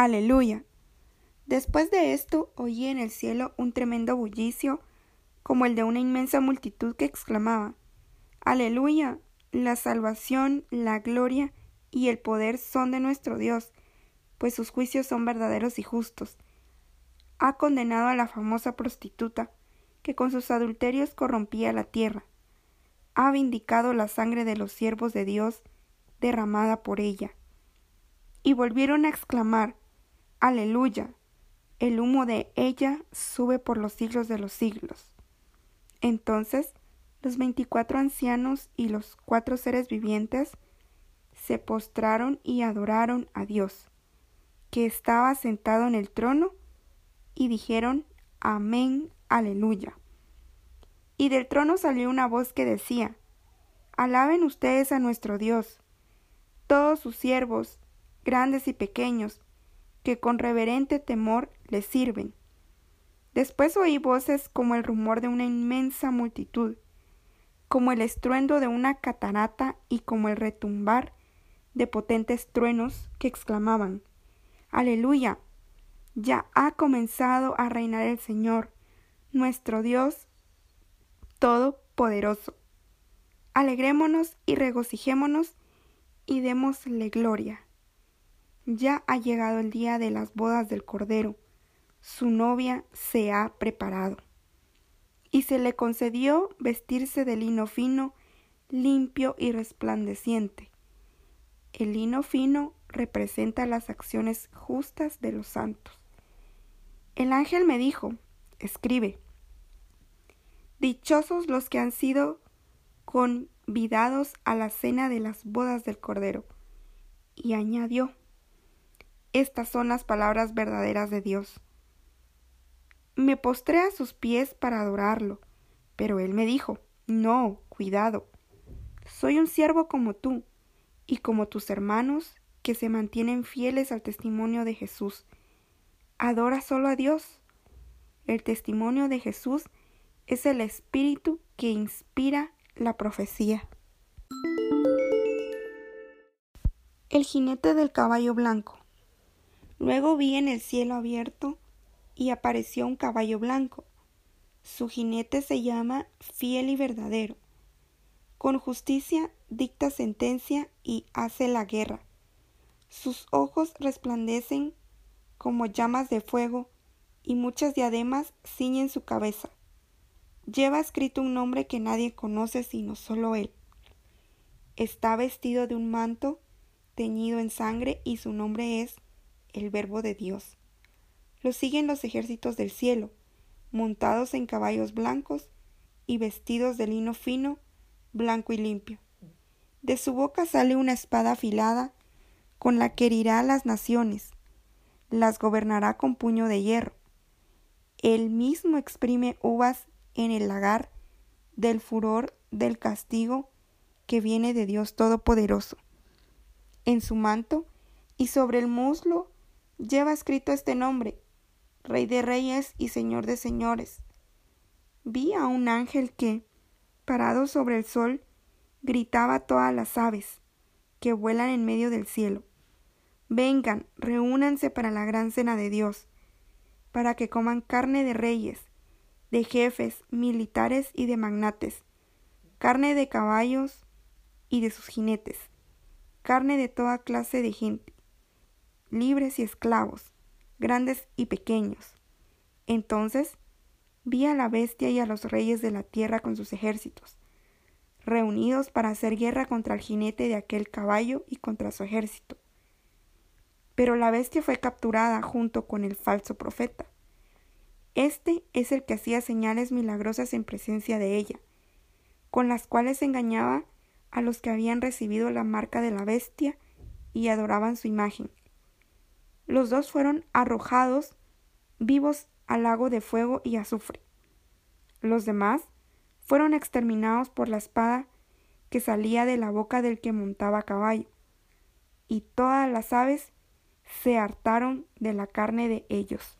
Aleluya. Después de esto oí en el cielo un tremendo bullicio, como el de una inmensa multitud que exclamaba Aleluya. La salvación, la gloria y el poder son de nuestro Dios, pues sus juicios son verdaderos y justos. Ha condenado a la famosa prostituta, que con sus adulterios corrompía la tierra. Ha vindicado la sangre de los siervos de Dios derramada por ella. Y volvieron a exclamar, Aleluya, el humo de ella sube por los siglos de los siglos. Entonces los veinticuatro ancianos y los cuatro seres vivientes se postraron y adoraron a Dios, que estaba sentado en el trono, y dijeron Amén, aleluya. Y del trono salió una voz que decía Alaben ustedes a nuestro Dios, todos sus siervos, grandes y pequeños, que con reverente temor le sirven. Después oí voces como el rumor de una inmensa multitud, como el estruendo de una catarata y como el retumbar de potentes truenos que exclamaban Aleluya. Ya ha comenzado a reinar el Señor, nuestro Dios Todopoderoso. Alegrémonos y regocijémonos y démosle gloria. Ya ha llegado el día de las bodas del Cordero. Su novia se ha preparado y se le concedió vestirse de lino fino, limpio y resplandeciente. El lino fino representa las acciones justas de los santos. El ángel me dijo, escribe, Dichosos los que han sido convidados a la cena de las bodas del Cordero. Y añadió, Estas son las palabras verdaderas de Dios. Me postré a sus pies para adorarlo, pero él me dijo, No, cuidado. Soy un siervo como tú, y como tus hermanos, que se mantienen fieles al testimonio de Jesús. Adora solo a Dios. El testimonio de Jesús es el espíritu que inspira la profecía. El jinete del caballo blanco. Luego vi en el cielo abierto y apareció un caballo blanco. Su jinete se llama fiel y verdadero. Con justicia dicta sentencia y hace la guerra. Sus ojos resplandecen como llamas de fuego y muchas diademas ciñen su cabeza. Lleva escrito un nombre que nadie conoce sino solo él. Está vestido de un manto teñido en sangre y su nombre es el Verbo de Dios. Lo siguen los ejércitos del cielo, montados en caballos blancos y vestidos de lino fino, blanco y limpio. De su boca sale una espada afilada, con la que herirá a las naciones, las gobernará con puño de hierro. Él mismo exprime uvas en el lagar del furor del castigo que viene de Dios Todopoderoso. En su manto y sobre el muslo lleva escrito este nombre, Rey de reyes y Señor de señores. Vi a un ángel que, parado sobre el sol, gritaba a todas las aves que vuelan en medio del cielo. Vengan, reúnanse para la gran cena de Dios, para que coman carne de reyes, de jefes, militares y de magnates, carne de caballos y de sus jinetes, carne de toda clase de gente, libres y esclavos, grandes y pequeños. Entonces vi a la bestia y a los reyes de la tierra con sus ejércitos, reunidos para hacer guerra contra el jinete de aquel caballo y contra su ejército. Pero la bestia fue capturada junto con el falso profeta. Este es el que hacía señales milagrosas en presencia de ella, con las cuales engañaba a los que habían recibido la marca de la bestia y adoraban su imagen. Los dos fueron arrojados vivos al lago de fuego y azufre. Los demás fueron exterminados por la espada que salía de la boca del que montaba a caballo, y todas las aves se hartaron de la carne de ellos.